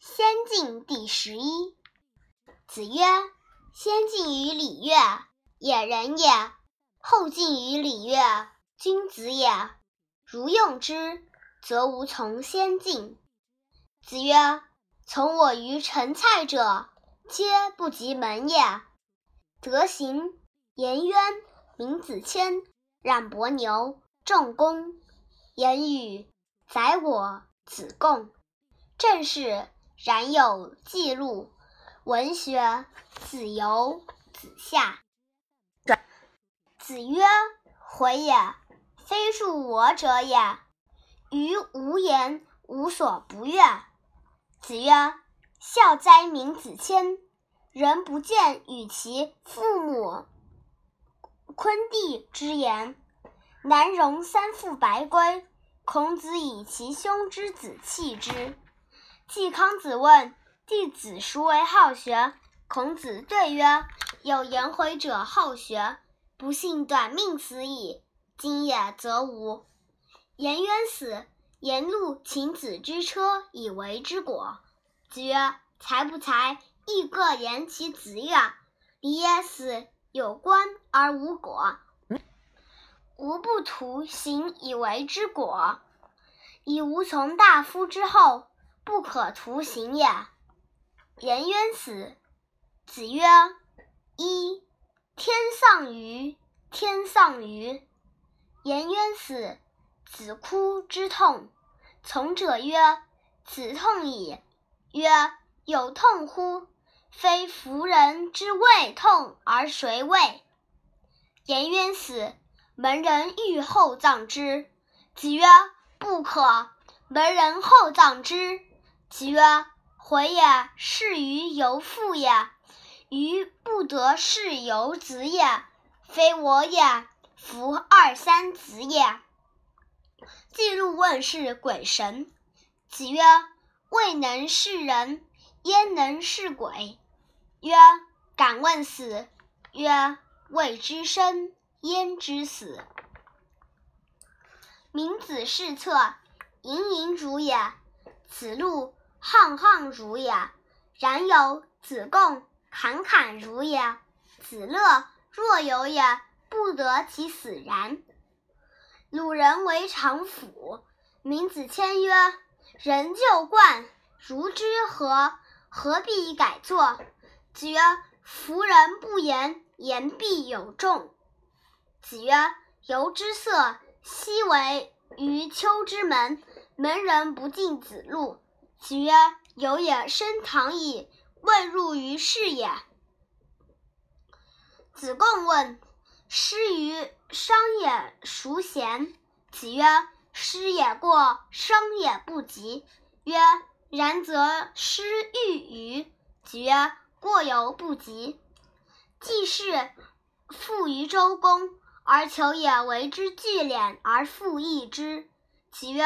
先进第十一。子曰：“先进于礼乐，也人也；后进于礼乐，君子也。如用之，则无从先进。”子曰：“从我于陈蔡者，皆不及门也。德行，颜渊、闵子骞、冉伯牛、仲弓、颜宇、宰我、子贡。正是。”然有记录，文学子游、子夏。子曰：“回也，非恕我者也。于无言，无所不悦。”子曰：“孝哉，闵子骞！人不见与其父母昆弟之言，难容三父白归。孔子以其兄之子弃之。”季康子问弟子孰为好学？孔子对曰：“有颜回者好学，不幸短命死矣。今也则无。”颜渊死，颜路请子之车以为之果。子曰：“才不才，亦各言其子也。礼也死，有官而无果，无不图行以为之果，以无从大夫之后。”不可图行也。颜渊死，子曰：“一天丧于天丧于。”颜渊死，子哭之痛。从者曰：“子痛矣。”曰：“有痛乎？非夫人之谓痛而谁谓？”颜渊死，门人欲厚葬之。子曰：“不可。门人厚葬之。”子曰：“回也，是于由父也；于不得是由子也。非我也，夫二三子也。”记录问是鬼神。子曰：“未能是人，焉能是鬼？”曰：“敢问死。”曰：“未知生，焉知死？”明子视策，盈盈如也。子路。沆沆如也，然有子贡；侃侃如也，子乐。若有也，不得其死然。鲁人为常府，闵子骞曰：“人就惯，如之何？何必改作？”子曰：“夫人不言，言必有众。”子曰：“由之色，昔为于丘之门，门人不进子路。”子曰：“有也，升堂矣，未入于是也。”子贡问：“师于商也孰贤？”子曰：“师也过，商也不及。”曰：“然则师欲与？”子曰：“过犹不及。”既是富于周公，而求也为之聚敛而复益之。子曰：“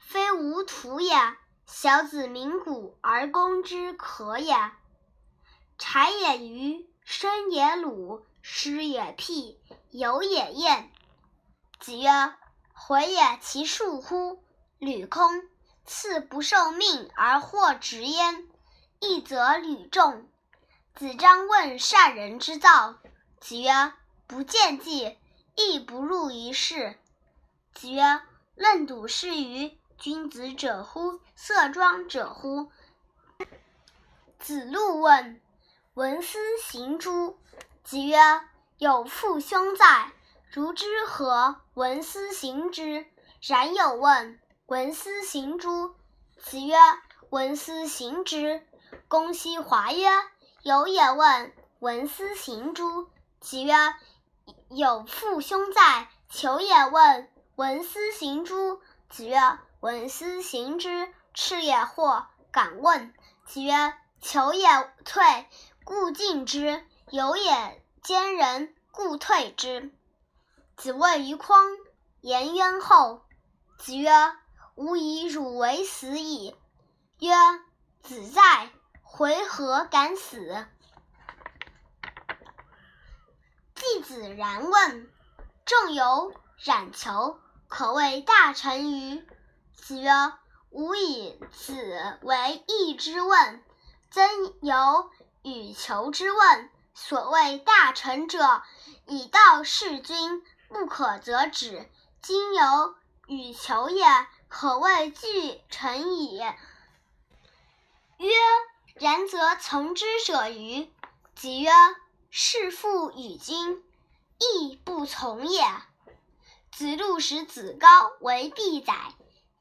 非吾徒也。”小子鸣鼓而攻之可也。柴也鱼，生也鲁，师也辟，友也晏。子曰：“回也其恕乎？履空，赐不受命而获直焉，义则履众。”子张问善人之道。子曰：“不见计，亦不入于事。”子曰：“论笃是于。”君子者乎？色庄者乎？子路问：“闻斯行诸？”子曰：“有父兄在，如之何闻斯行之？”冉有问：“闻斯行诸？”子曰：“闻斯行之。”公西华曰：“有也。”问：“闻斯行诸？”子曰：“有父兄在，求也。”问：“闻斯行诸？”子曰：闻斯行之，赤也或敢问。子曰：求也退，故进之；有也兼人，故退之。子谓于匡，颜渊后。子曰：吾以汝为死矣。曰：子在，回何敢死？季子然问：仲由、冉求可谓大臣于？子曰：“吾以子为义之问，曾有与求之问。所谓大成者，以道事君，不可则止。今有与求也，可谓具成矣。曰：然则从之者与？子曰：事父与君，亦不从也。子路使子高为必宰。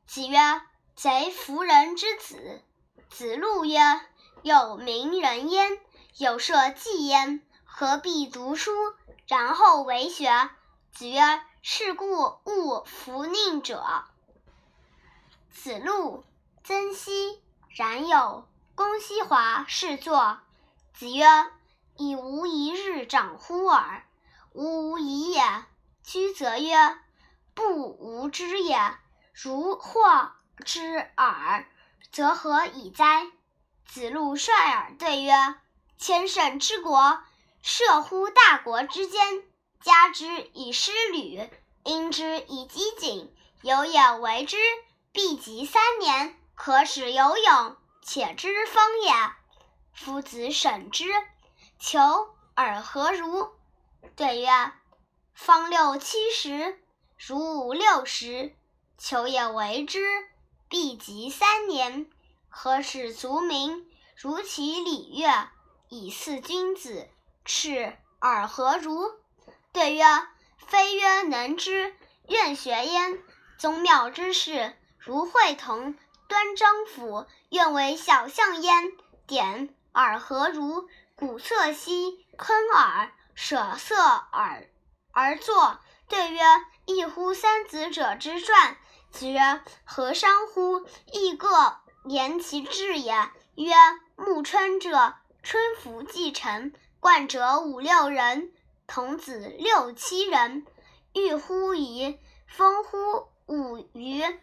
子曰：贼夫人之子。子路曰：有名人焉，有社稷焉，何必读书，然后为学？子曰：是故勿弗宁者。子路、曾皙、冉有、公西华侍坐。子曰：以无一日长乎尔？吾无以也。居则曰：不吾知也。如获之耳，则何以哉？子路率尔对曰：千乘之国，射乎大国之间，加之以师旅，因之以饥馑，有也为之，必及三年，可使有勇，且知风也。夫子审之，求尔何如？对曰：方六七十，如五六十。求也为之，必及三年，何使足民？如其礼乐，以似君子。赤尔何如？对曰：非曰能之，愿学焉。宗庙之事，如会同、端章甫，愿为小相焉。典尔何如？鼓瑟兮，铿尔，舍色尔而作。对曰：异乎三子者之传。子曰：何伤乎？亦各言其志也。曰：暮春者，春服既成，冠者五六人，童子六七人。欲乎沂，风乎舞雩，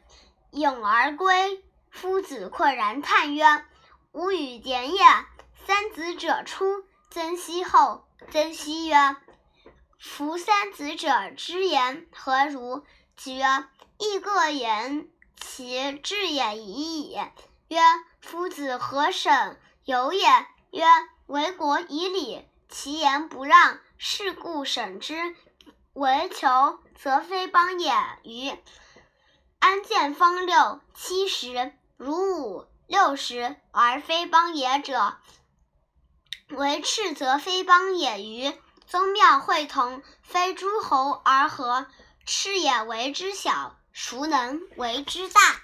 咏而归。夫子喟然叹曰：吾与点也。三子者出，曾皙后。曾皙曰：夫三子者之言何如？子曰：亦各言其志也已矣。曰：夫子何审有也？曰：为国以礼，其言不让，是故审之。为求则非邦也与？安见方六七十，如五六十而非邦也者？为赤则非邦也与？宗庙会同，非诸侯而合，是也为之小。孰能为之大？